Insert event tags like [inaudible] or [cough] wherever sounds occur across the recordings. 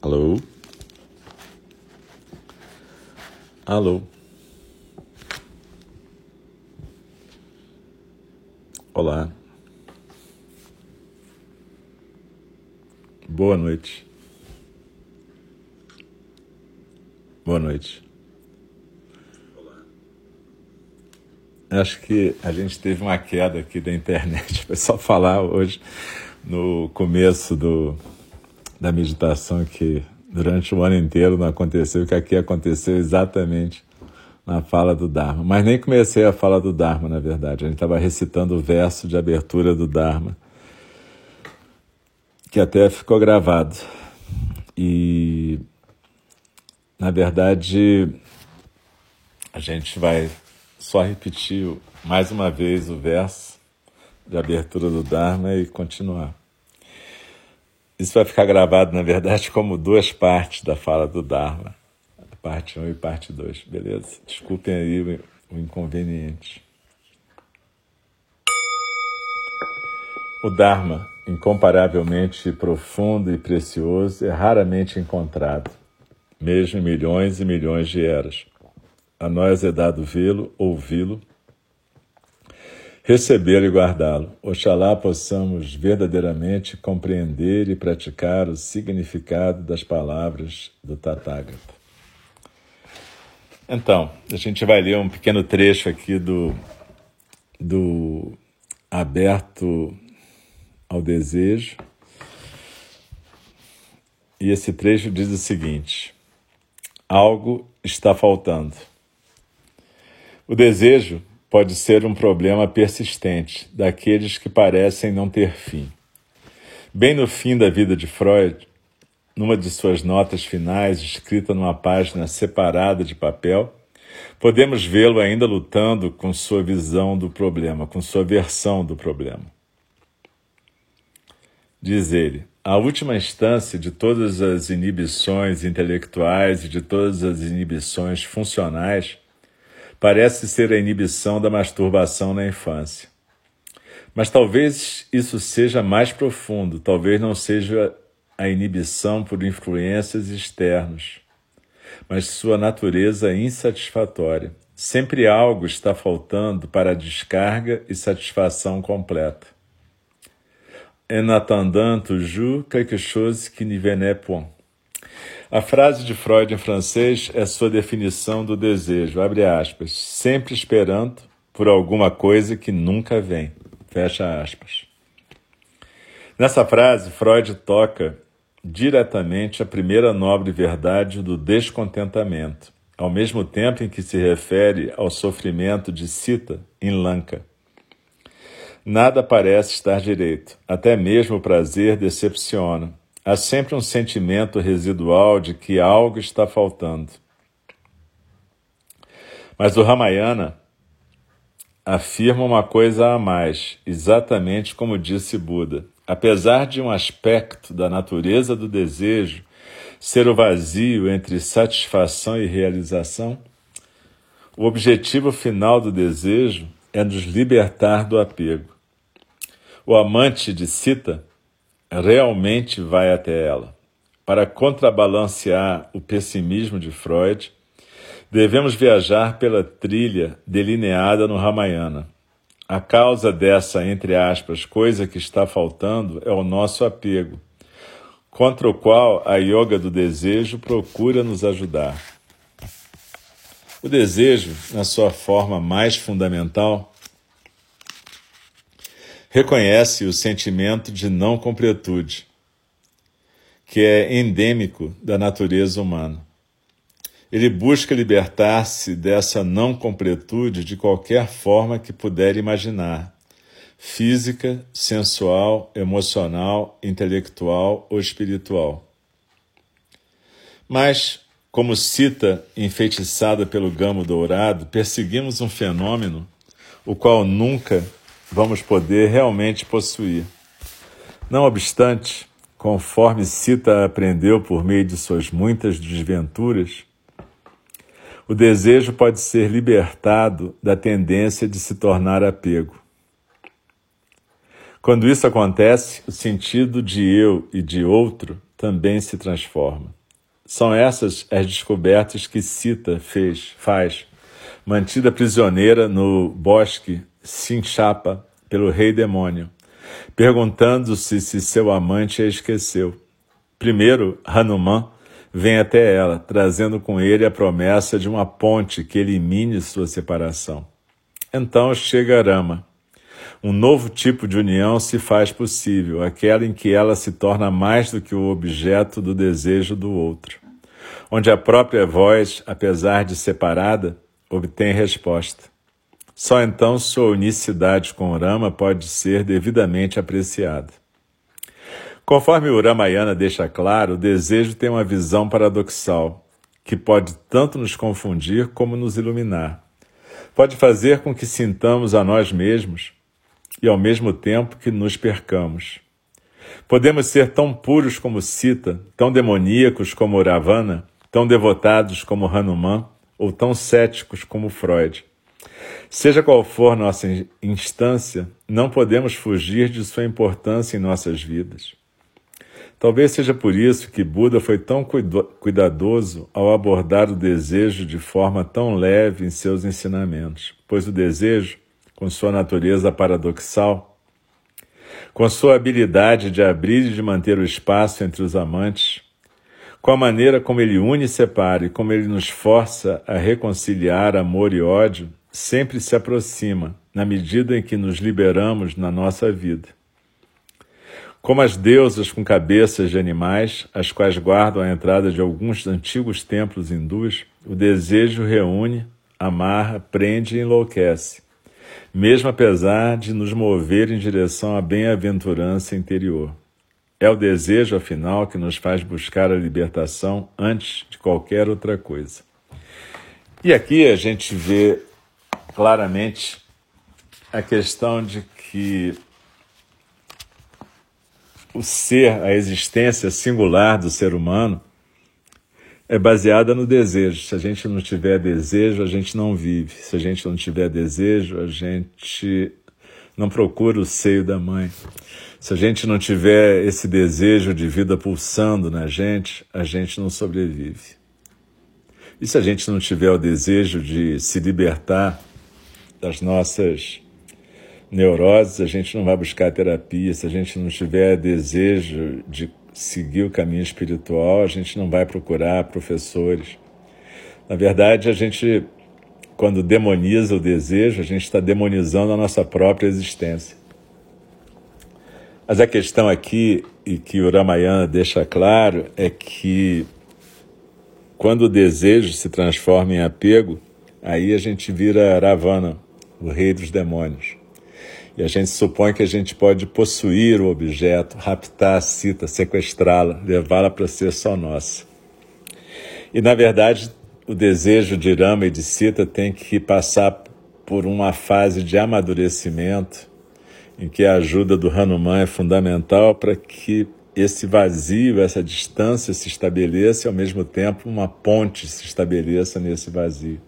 Alô? Alô? Olá. Boa noite. Boa noite. Acho que a gente teve uma queda aqui da internet. [laughs] Foi só falar hoje no começo do, da meditação que durante o ano inteiro não aconteceu, que aqui aconteceu exatamente na fala do Dharma. Mas nem comecei a fala do Dharma, na verdade. A gente estava recitando o verso de abertura do Dharma, que até ficou gravado. E na verdade, a gente vai só repetir mais uma vez o verso de abertura do Dharma e continuar. Isso vai ficar gravado, na verdade, como duas partes da fala do Dharma, parte 1 e parte 2, beleza? Desculpem aí o inconveniente. O Dharma, incomparavelmente profundo e precioso, é raramente encontrado mesmo milhões e milhões de eras. A nós é dado vê-lo, ouvi-lo, recebê-lo e guardá-lo. Oxalá possamos verdadeiramente compreender e praticar o significado das palavras do Tathagata. Então, a gente vai ler um pequeno trecho aqui do, do Aberto ao Desejo. E esse trecho diz o seguinte: algo está faltando. O desejo pode ser um problema persistente daqueles que parecem não ter fim. Bem no fim da vida de Freud, numa de suas notas finais, escrita numa página separada de papel, podemos vê-lo ainda lutando com sua visão do problema, com sua versão do problema. Diz ele: a última instância de todas as inibições intelectuais e de todas as inibições funcionais parece ser a inibição da masturbação na infância. Mas talvez isso seja mais profundo, talvez não seja a inibição por influências externas, mas sua natureza insatisfatória. Sempre algo está faltando para a descarga e satisfação completa en attendant toujours quelque chose qui n'y venait point. A frase de Freud em francês é sua definição do desejo, abre aspas, sempre esperando por alguma coisa que nunca vem, fecha aspas. Nessa frase, Freud toca diretamente a primeira nobre verdade do descontentamento, ao mesmo tempo em que se refere ao sofrimento de Sita em Lanka. Nada parece estar direito, até mesmo o prazer decepciona. Há sempre um sentimento residual de que algo está faltando. Mas o Ramayana afirma uma coisa a mais, exatamente como disse Buda. Apesar de um aspecto da natureza do desejo ser o vazio entre satisfação e realização, o objetivo final do desejo é nos libertar do apego. O amante de Sita realmente vai até ela. Para contrabalancear o pessimismo de Freud, devemos viajar pela trilha delineada no Ramayana. A causa dessa, entre aspas, coisa que está faltando é o nosso apego, contra o qual a yoga do desejo procura nos ajudar. O desejo, na sua forma mais fundamental, reconhece o sentimento de não completude, que é endêmico da natureza humana. Ele busca libertar-se dessa não completude de qualquer forma que puder imaginar física, sensual, emocional, intelectual ou espiritual. Mas, como cita enfeitiçada pelo gamo dourado, perseguimos um fenômeno o qual nunca vamos poder realmente possuir. Não obstante, conforme Sita aprendeu por meio de suas muitas desventuras, o desejo pode ser libertado da tendência de se tornar apego. Quando isso acontece, o sentido de eu e de outro também se transforma. São essas as descobertas que Sita fez, faz, mantida prisioneira no bosque Sinchapa pelo rei demônio, perguntando-se se seu amante a esqueceu. Primeiro, Hanuman vem até ela, trazendo com ele a promessa de uma ponte que elimine sua separação. Então chega Rama. Um novo tipo de união se faz possível, aquela em que ela se torna mais do que o objeto do desejo do outro, onde a própria voz, apesar de separada, obtém resposta. Só então sua unicidade com Rama pode ser devidamente apreciada. Conforme o Ramayana deixa claro, o desejo tem uma visão paradoxal, que pode tanto nos confundir como nos iluminar. Pode fazer com que sintamos a nós mesmos e, ao mesmo tempo, que nos percamos. Podemos ser tão puros como Sita, tão demoníacos como Ravana, tão devotados como Hanuman ou tão céticos como Freud. Seja qual for nossa instância, não podemos fugir de sua importância em nossas vidas. Talvez seja por isso que Buda foi tão cuidadoso ao abordar o desejo de forma tão leve em seus ensinamentos, pois o desejo, com sua natureza paradoxal, com sua habilidade de abrir e de manter o espaço entre os amantes, com a maneira como ele une e separa e como ele nos força a reconciliar amor e ódio, sempre se aproxima na medida em que nos liberamos na nossa vida. Como as deusas com cabeças de animais, as quais guardam a entrada de alguns antigos templos hindus, o desejo reúne, amarra, prende e enlouquece, mesmo apesar de nos mover em direção à bem-aventurança interior. É o desejo, afinal, que nos faz buscar a libertação antes de qualquer outra coisa. E aqui a gente vê claramente a questão de que o ser, a existência singular do ser humano, é baseada no desejo. Se a gente não tiver desejo, a gente não vive. Se a gente não tiver desejo, a gente não procura o seio da mãe. Se a gente não tiver esse desejo de vida pulsando na gente, a gente não sobrevive. E se a gente não tiver o desejo de se libertar das nossas neuroses, a gente não vai buscar terapia. Se a gente não tiver desejo de seguir o caminho espiritual, a gente não vai procurar professores. Na verdade, a gente, quando demoniza o desejo, a gente está demonizando a nossa própria existência. Mas a questão aqui, e que o Ramayana deixa claro, é que quando o desejo se transforma em apego, aí a gente vira Ravana, o rei dos demônios. E a gente supõe que a gente pode possuir o objeto, raptar a cita, sequestrá-la, levá-la para ser só nossa. E, na verdade, o desejo de Rama e de Sita tem que passar por uma fase de amadurecimento, em que a ajuda do Hanuman é fundamental para que esse vazio, essa distância se estabeleça e, ao mesmo tempo, uma ponte se estabeleça nesse vazio.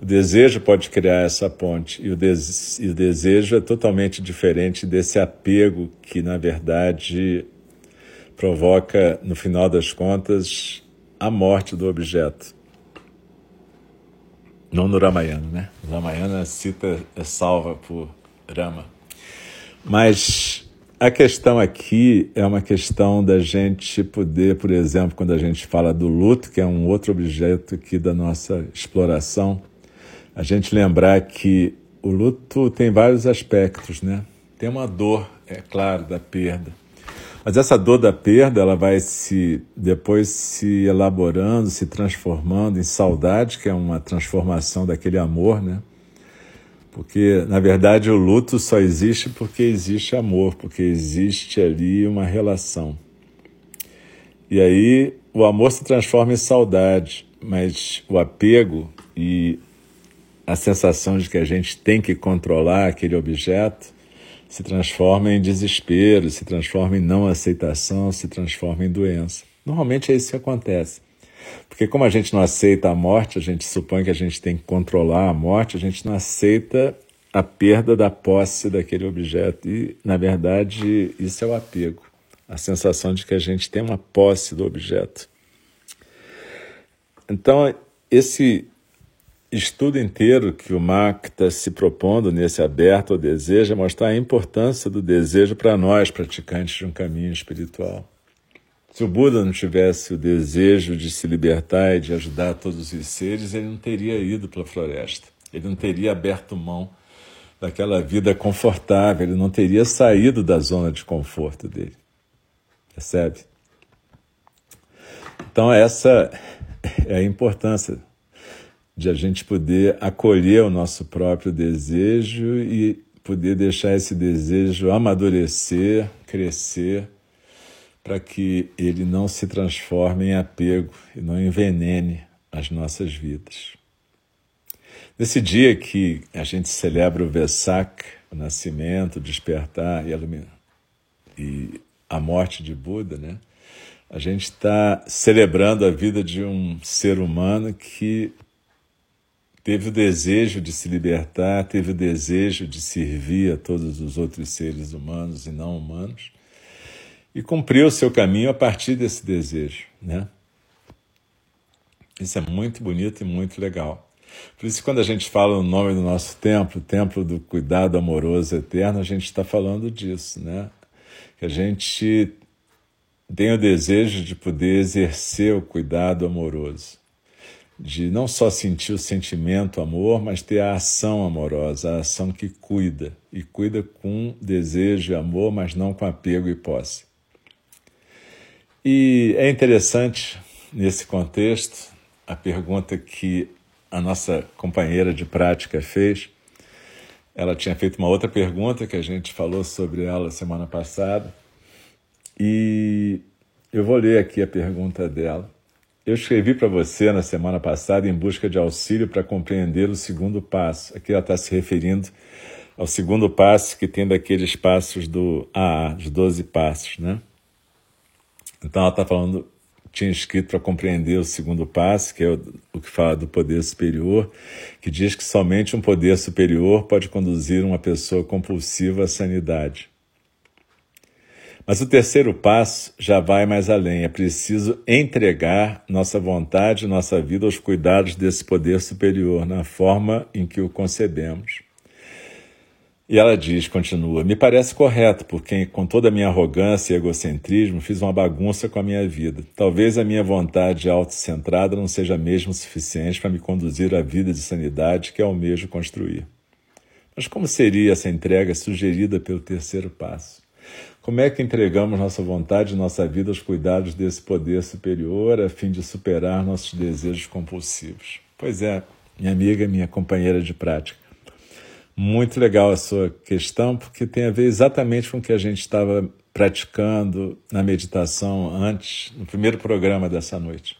O desejo pode criar essa ponte e o, des e o desejo é totalmente diferente desse apego que, na verdade, provoca, no final das contas, a morte do objeto. Não no Ramayana, né? O Ramayana cita é salva por Rama. Mas a questão aqui é uma questão da gente poder, por exemplo, quando a gente fala do luto, que é um outro objeto aqui da nossa exploração, a gente lembrar que o luto tem vários aspectos, né? Tem uma dor, é claro, da perda. Mas essa dor da perda, ela vai se depois se elaborando, se transformando em saudade, que é uma transformação daquele amor, né? Porque, na verdade, o luto só existe porque existe amor, porque existe ali uma relação. E aí o amor se transforma em saudade, mas o apego e a sensação de que a gente tem que controlar aquele objeto se transforma em desespero, se transforma em não aceitação, se transforma em doença. Normalmente é isso que acontece. Porque como a gente não aceita a morte, a gente supõe que a gente tem que controlar a morte, a gente não aceita a perda da posse daquele objeto. E, na verdade, isso é o apego. A sensação de que a gente tem uma posse do objeto. Então, esse estudo inteiro que o Mark está se propondo nesse aberto ao desejo é mostrar a importância do desejo para nós, praticantes de um caminho espiritual. Se o Buda não tivesse o desejo de se libertar e de ajudar todos os seres, ele não teria ido para a floresta. Ele não teria aberto mão daquela vida confortável, ele não teria saído da zona de conforto dele. Percebe? Então, essa é a importância de a gente poder acolher o nosso próprio desejo e poder deixar esse desejo amadurecer, crescer para que ele não se transforme em apego e não envenene as nossas vidas. Nesse dia que a gente celebra o Vesak, o nascimento, o despertar e a, morte de Buda, né? a gente está celebrando a vida de um ser humano que teve o desejo de se libertar, teve o desejo de servir a todos os outros seres humanos e não humanos, e cumpriu o seu caminho a partir desse desejo, né? Isso é muito bonito e muito legal. Por isso, quando a gente fala o nome do nosso templo, Templo do Cuidado Amoroso Eterno, a gente está falando disso, né? Que a gente tem o desejo de poder exercer o cuidado amoroso, de não só sentir o sentimento amor, mas ter a ação amorosa, a ação que cuida, e cuida com desejo e amor, mas não com apego e posse. E é interessante, nesse contexto, a pergunta que a nossa companheira de prática fez. Ela tinha feito uma outra pergunta que a gente falou sobre ela semana passada. E eu vou ler aqui a pergunta dela. Eu escrevi para você na semana passada em busca de auxílio para compreender o segundo passo. Aqui ela está se referindo ao segundo passo que tem daqueles passos do AA, os 12 passos, né? Então ela está falando, tinha escrito para compreender o segundo passo, que é o, o, que fala do poder superior, que diz que somente um poder superior pode conduzir uma pessoa compulsiva à sanidade. Mas o terceiro passo já vai mais além. É preciso entregar nossa vontade, nossa vida aos cuidados desse poder superior, na forma em que o concebemos. E ela diz, continua, me parece correto, porque com toda a minha arrogância e egocentrismo fiz uma bagunça com a minha vida. Talvez a minha vontade autocentrada não seja mesmo suficiente para me conduzir à vida de sanidade que almejo construir. Mas como seria essa entrega sugerida pelo terceiro passo? Como é que entregamos nossa vontade e nossa vida aos cuidados desse poder superior a fim de superar nossos desejos compulsivos? Pois é, minha amiga, minha companheira de prática. Muito legal a sua questão, porque tem a ver exatamente com o que a gente estava praticando na meditação antes, no primeiro programa dessa noite.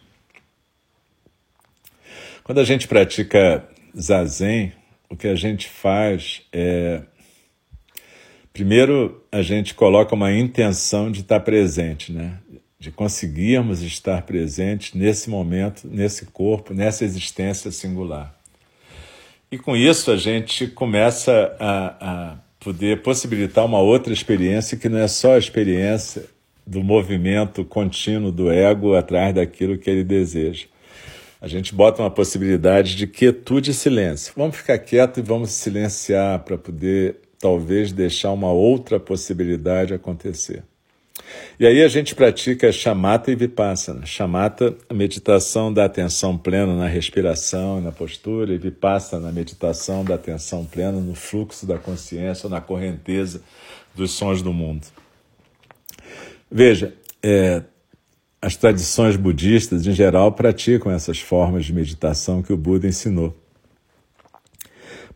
Quando a gente pratica zazen, o que a gente faz é. Primeiro, a gente coloca uma intenção de estar presente, né? de conseguirmos estar presentes nesse momento, nesse corpo, nessa existência singular. E com isso a gente começa a, a poder possibilitar uma outra experiência que não é só a experiência do movimento contínuo do ego atrás daquilo que ele deseja. A gente bota uma possibilidade de quietude e silêncio. Vamos ficar quieto e vamos silenciar para poder talvez deixar uma outra possibilidade acontecer. E aí a gente pratica chamata e vipassana. Chamata, meditação da atenção plena na respiração e na postura, e vipassana, meditação da atenção plena no fluxo da consciência, na correnteza dos sons do mundo. Veja, é, as tradições budistas, em geral, praticam essas formas de meditação que o Buda ensinou.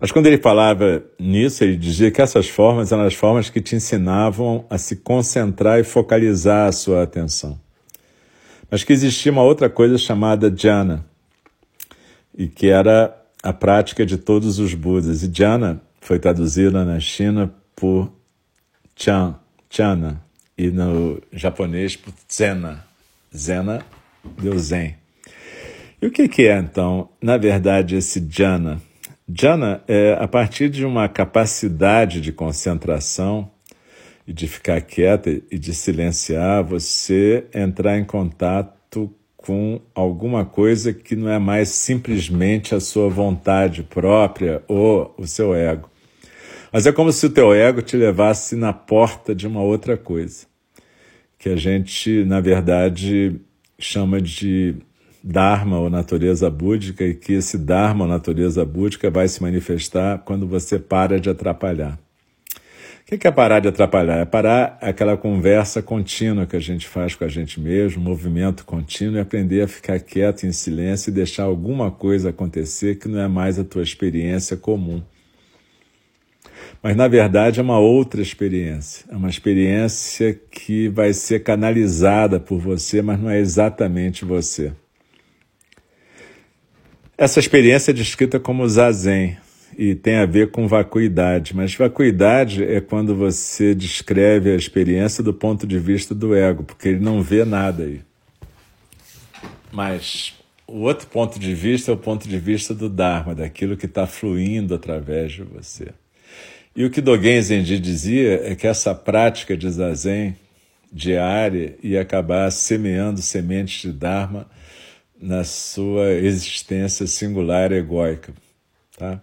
Mas quando ele falava nisso, ele dizia que essas formas eram as formas que te ensinavam a se concentrar e focalizar a sua atenção. Mas que existia uma outra coisa chamada jhana, e que era a prática de todos os Budas. E jhana foi traduzida na China por chan, chana, e no japonês por zena. Zena deu zen. E o que, é, então, na verdade, esse jhana? Jhana é a partir de uma capacidade de concentração e de ficar quieta e de silenciar, você entrar em contato com alguma coisa que não é mais simplesmente a sua vontade própria ou o seu ego. Mas é como se o teu ego te levasse na porta de uma outra coisa, que a gente, na verdade, chama de Dharma ou natureza búdica, e que esse Dharma ou natureza búdica vai se manifestar quando você para de atrapalhar. O que é parar de atrapalhar? É parar aquela conversa contínua que a gente faz com a gente mesmo, movimento contínuo, e aprender a ficar quieto em silêncio e deixar alguma coisa acontecer que não é mais a tua experiência comum. Mas na verdade é uma outra experiência, é uma experiência que vai ser canalizada por você, mas não é exatamente você. Essa experiência é descrita como zazen, e tem a ver com vacuidade, mas vacuidade é quando você descreve a experiência do ponto de vista do ego, porque ele não vê nada aí. Mas o outro ponto de vista é o ponto de vista do Dharma, daquilo que está fluindo através de você. E o que Dogen Zenji dizia é que essa prática de zazen diária ia acabar semeando sementes de Dharma na sua existência singular egóica, tá?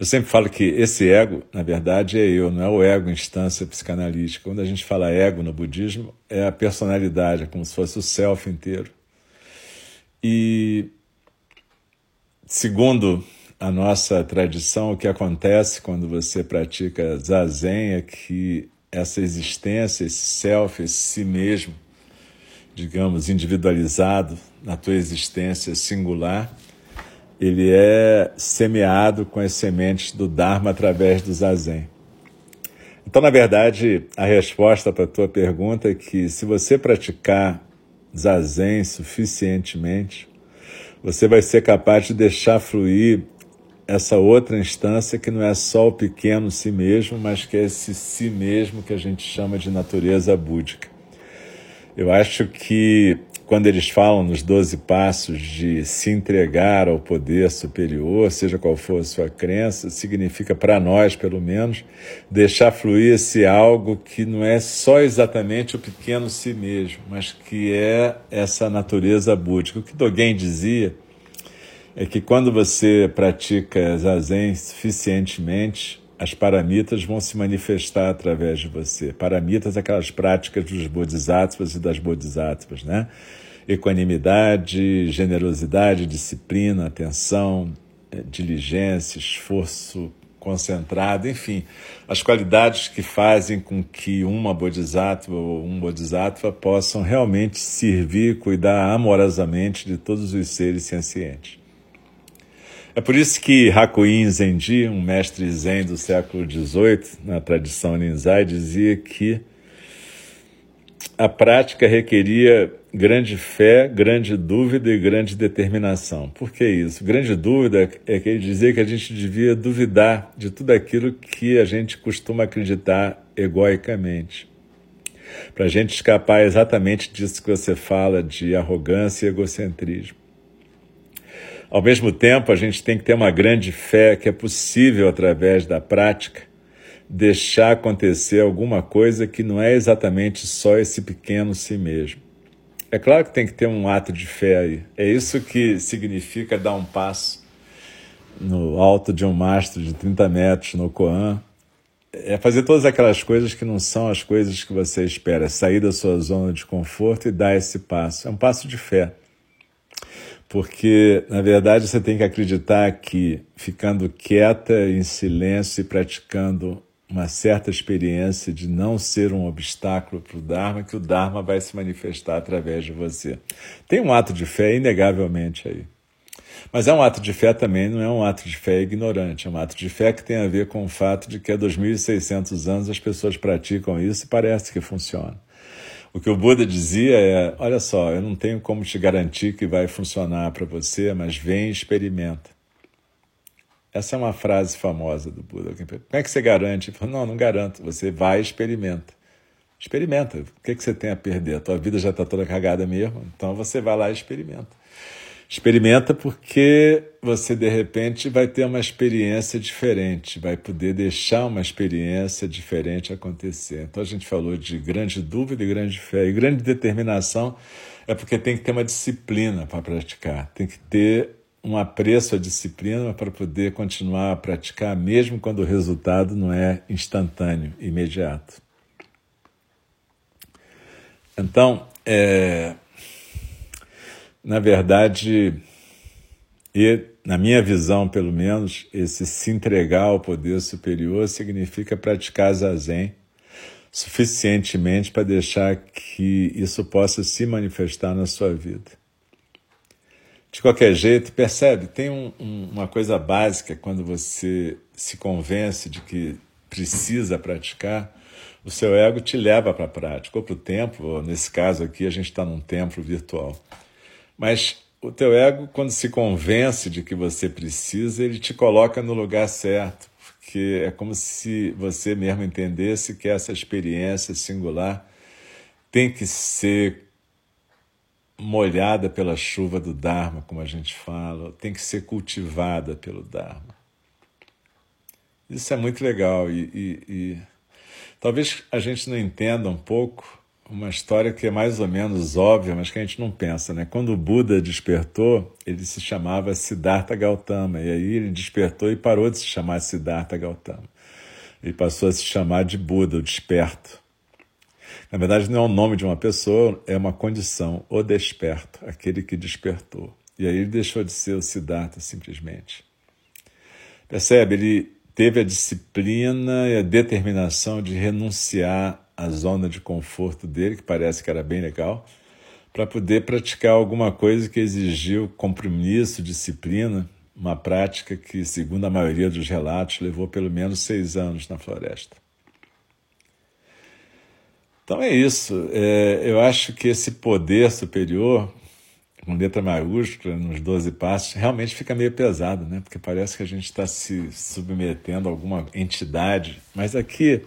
Eu sempre falo que esse ego, na verdade, é eu, não é o ego instância psicanalítica. Quando a gente fala ego no budismo, é a personalidade, é como se fosse o self inteiro. E, segundo a nossa tradição, o que acontece quando você pratica zazen é que essa existência, esse self, esse si mesmo, digamos, individualizado na tua existência singular, ele é semeado com as sementes do Dharma através do Zazen. Então, na verdade, a resposta para a tua pergunta é que se você praticar Zazen suficientemente, você vai ser capaz de deixar fluir essa outra instância que não é só o pequeno si mesmo, mas que é esse si mesmo que a gente chama de natureza búdica. Eu acho que quando eles falam nos doze passos de se entregar ao poder superior, seja qual for a sua crença, significa para nós, pelo menos, deixar fluir esse algo que não é só exatamente o pequeno si mesmo, mas que é essa natureza búdica. O que Dogen dizia é que quando você pratica zazen suficientemente, as paramitas vão se manifestar através de você. Paramitas, aquelas práticas dos bodhisattvas e das bodhisattvas, né? Equanimidade, generosidade, disciplina, atenção, eh, diligência, esforço concentrado, enfim, as qualidades que fazem com que uma bodhisattva ou um bodhisattva possam realmente servir cuidar amorosamente de todos os seres sencientes. É por isso que Hakuin Zenji, um mestre zen do século XVIII, na tradição Ninzai, dizia que a prática requeria grande fé, grande dúvida e grande determinação. Por que isso? Grande dúvida é que ele dizia que a gente devia duvidar de tudo aquilo que a gente costuma acreditar egoicamente. Para a gente escapar exatamente disso que você fala de arrogância e egocentrismo. Ao mesmo tempo, a gente tem que ter uma grande fé que é possível, através da prática, deixar acontecer alguma coisa que não é exatamente só esse pequeno si mesmo. É claro que tem que ter um ato de fé aí. É isso que significa dar um passo no alto de um mastro de 30 metros no Koan. É fazer todas aquelas coisas que não são as coisas que você espera. É sair da sua zona de conforto e dar esse passo. É um passo de fé. Porque, na verdade, você tem que acreditar que ficando quieta, em silêncio e praticando uma certa experiência de não ser um obstáculo para o Dharma, que o Dharma vai se manifestar através de você. Tem um ato de fé, inegavelmente, aí. Mas é um ato de fé também, não é um ato de fé ignorante, é um ato de fé que tem a ver com o fato de que há 2.600 anos as pessoas praticam isso e parece que funciona. O que o Buda dizia é: olha só, eu não tenho como te garantir que vai funcionar para você, mas vem e experimenta. Essa é uma frase famosa do Buda. Como é que você garante? Ele falou, não, não garanto. Você vai e experimenta. Experimenta. O que, que você tem a perder? A tua vida já está toda cagada mesmo, então você vai lá e experimenta. Experimenta porque você de repente vai ter uma experiência diferente, vai poder deixar uma experiência diferente acontecer. Então a gente falou de grande dúvida e grande fé. E grande determinação é porque tem que ter uma disciplina para praticar, tem que ter um apreço à disciplina para poder continuar a praticar, mesmo quando o resultado não é instantâneo, imediato. Então, é, na verdade, e na minha visão, pelo menos, esse se entregar ao poder superior significa praticar zazen suficientemente para deixar que isso possa se manifestar na sua vida. De qualquer jeito, percebe, tem um, um, uma coisa básica quando você se convence de que precisa praticar, o seu ego te leva para a prática, ou para o templo, ou nesse caso aqui a gente está num templo virtual. Mas o teu ego, quando se convence de que você precisa, ele te coloca no lugar certo, porque é como se você mesmo entendesse que essa experiência singular tem que ser molhada pela chuva do Dharma, como a gente fala, tem que ser cultivada pelo Dharma. Isso é muito legal e, e, e talvez a gente não entenda um pouco uma história que é mais ou menos óbvia, mas que a gente não pensa, né? Quando o Buda despertou, ele se chamava Siddhartha Gautama, e aí ele despertou e parou de se chamar Siddhartha Gautama. Ele passou a se chamar de Buda, o desperto. Na verdade, não é o nome de uma pessoa, é uma condição, o desperto, aquele que despertou. E aí ele deixou de ser o Siddhartha, simplesmente. Percebe? Ele teve a disciplina e a determinação de renunciar a zona de conforto dele, que parece que era bem legal, para poder praticar alguma coisa que exigiu compromisso, disciplina, uma prática que, segundo a maioria dos relatos, levou pelo menos seis anos na floresta. Então é isso. É, eu acho que esse poder superior, com letra maiúscula, nos 12 passos, realmente fica meio pesado, né? Porque parece que a gente está se submetendo a alguma entidade. Mas aqui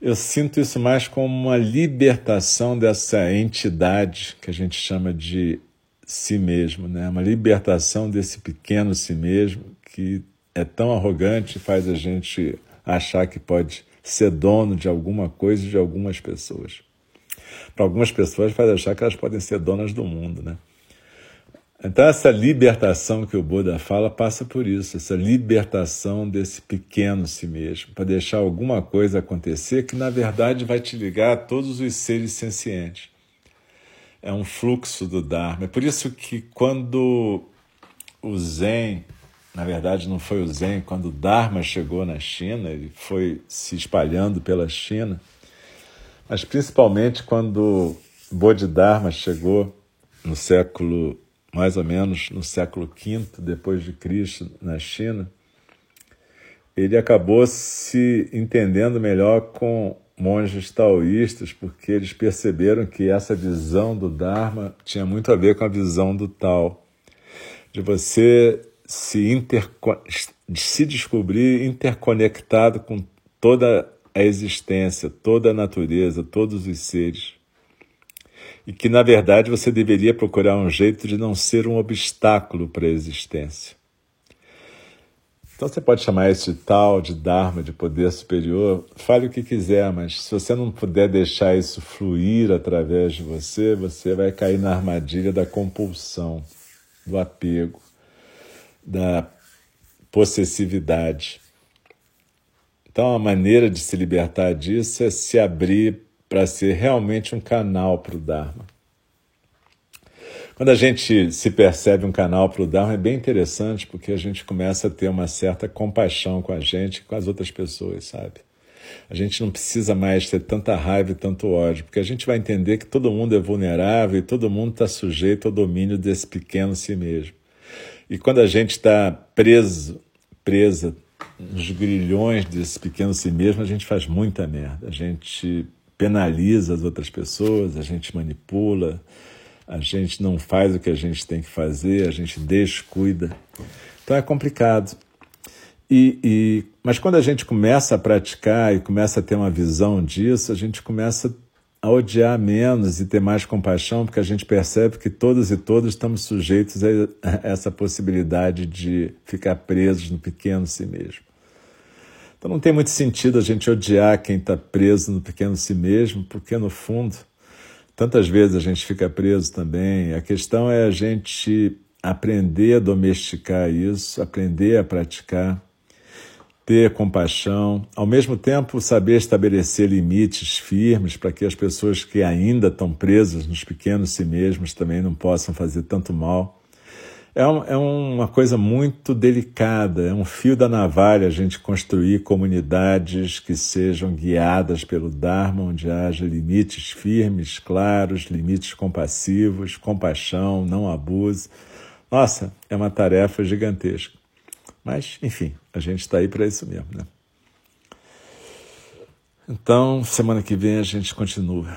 eu sinto isso mais como uma libertação dessa entidade que a gente chama de si mesmo, né? Uma libertação desse pequeno si mesmo que é tão arrogante e faz a gente achar que pode ser dono de alguma coisa de algumas pessoas. Para algumas pessoas faz achar que elas podem ser donas do mundo, né? Então, essa libertação que o Buda fala passa por isso, essa libertação desse pequeno si mesmo, para deixar alguma coisa acontecer que, na verdade, vai te ligar a todos os seres sencientes. É um fluxo do Dharma. É por isso que, quando o Zen, na verdade, não foi o Zen, quando o Dharma chegou na China, ele foi se espalhando pela China, mas principalmente quando Bodhidharma chegou no século mais ou menos no século V depois de Cristo na China, ele acabou se entendendo melhor com monges taoístas, porque eles perceberam que essa visão do Dharma tinha muito a ver com a visão do Tao, de você se, se descobrir interconectado com toda a existência, toda a natureza, todos os seres e que, na verdade, você deveria procurar um jeito de não ser um obstáculo para a existência. Então você pode chamar isso de tal, de Dharma, de poder superior, fale o que quiser, mas se você não puder deixar isso fluir através de você, você vai cair na armadilha da compulsão, do apego, da possessividade. Então a maneira de se libertar disso é se abrir para ser realmente um canal para o Dharma. Quando a gente se percebe um canal para o Dharma, é bem interessante porque a gente começa a ter uma certa compaixão com a gente e com as outras pessoas, sabe? A gente não precisa mais ter tanta raiva e tanto ódio, porque a gente vai entender que todo mundo é vulnerável e todo mundo está sujeito ao domínio desse pequeno si mesmo. E quando a gente está preso, presa nos grilhões desse pequeno si mesmo, a gente faz muita merda. A gente penaliza as outras pessoas, a gente manipula, a gente não faz o que a gente tem que fazer, a gente descuida. Então é complicado. E, e, mas quando a gente começa a praticar e começa a ter uma visão disso, a gente começa a odiar menos e ter mais compaixão, porque a gente percebe que todos e todas estamos sujeitos a essa possibilidade de ficar presos no pequeno si mesmo. Então não tem muito sentido a gente odiar quem está preso no pequeno si mesmo, porque no fundo, tantas vezes a gente fica preso também. A questão é a gente aprender a domesticar isso, aprender a praticar ter compaixão, ao mesmo tempo saber estabelecer limites firmes para que as pessoas que ainda estão presas nos pequenos si mesmos também não possam fazer tanto mal. É, é uma coisa muito delicada, é um fio da navalha a gente construir comunidades que sejam guiadas pelo Dharma, onde haja limites firmes, claros, limites compassivos, compaixão, não abuso. Nossa, é uma tarefa gigantesca. Mas, enfim, a gente está aí para isso mesmo, né? Então, semana que vem a gente continua.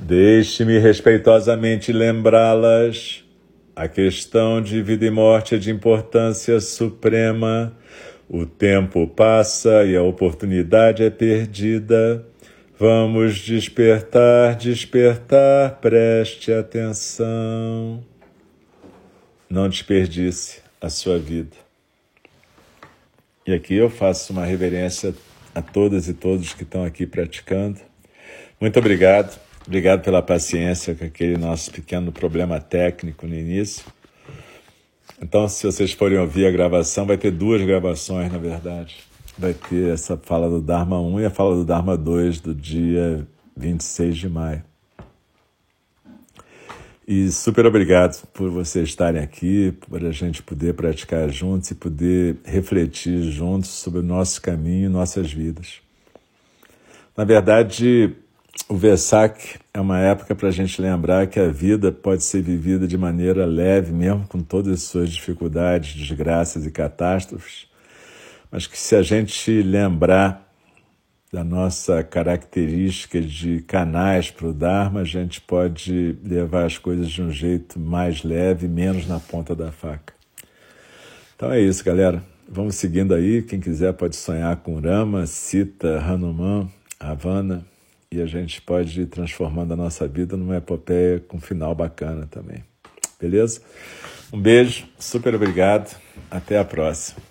Deixe-me respeitosamente lembrá-las. A questão de vida e morte é de importância suprema o tempo passa e a oportunidade é perdida. Vamos despertar, despertar, preste atenção. Não desperdice a sua vida. E aqui eu faço uma reverência a todas e todos que estão aqui praticando. Muito obrigado. Obrigado pela paciência com aquele nosso pequeno problema técnico no início. Então, se vocês forem ouvir a gravação, vai ter duas gravações, na verdade. Vai ter essa fala do Dharma 1 e a fala do Dharma 2 do dia 26 de maio. E super obrigado por vocês estarem aqui, por a gente poder praticar juntos e poder refletir juntos sobre o nosso caminho e nossas vidas. Na verdade, o Vesak é uma época para a gente lembrar que a vida pode ser vivida de maneira leve, mesmo com todas as suas dificuldades, desgraças e catástrofes, mas que se a gente lembrar da nossa característica de canais para o Dharma, a gente pode levar as coisas de um jeito mais leve, menos na ponta da faca. Então é isso, galera. Vamos seguindo aí. Quem quiser pode sonhar com Rama, Sita, Hanuman, Havana e a gente pode ir transformando a nossa vida numa epopeia com final bacana também. Beleza? Um beijo, super obrigado, até a próxima.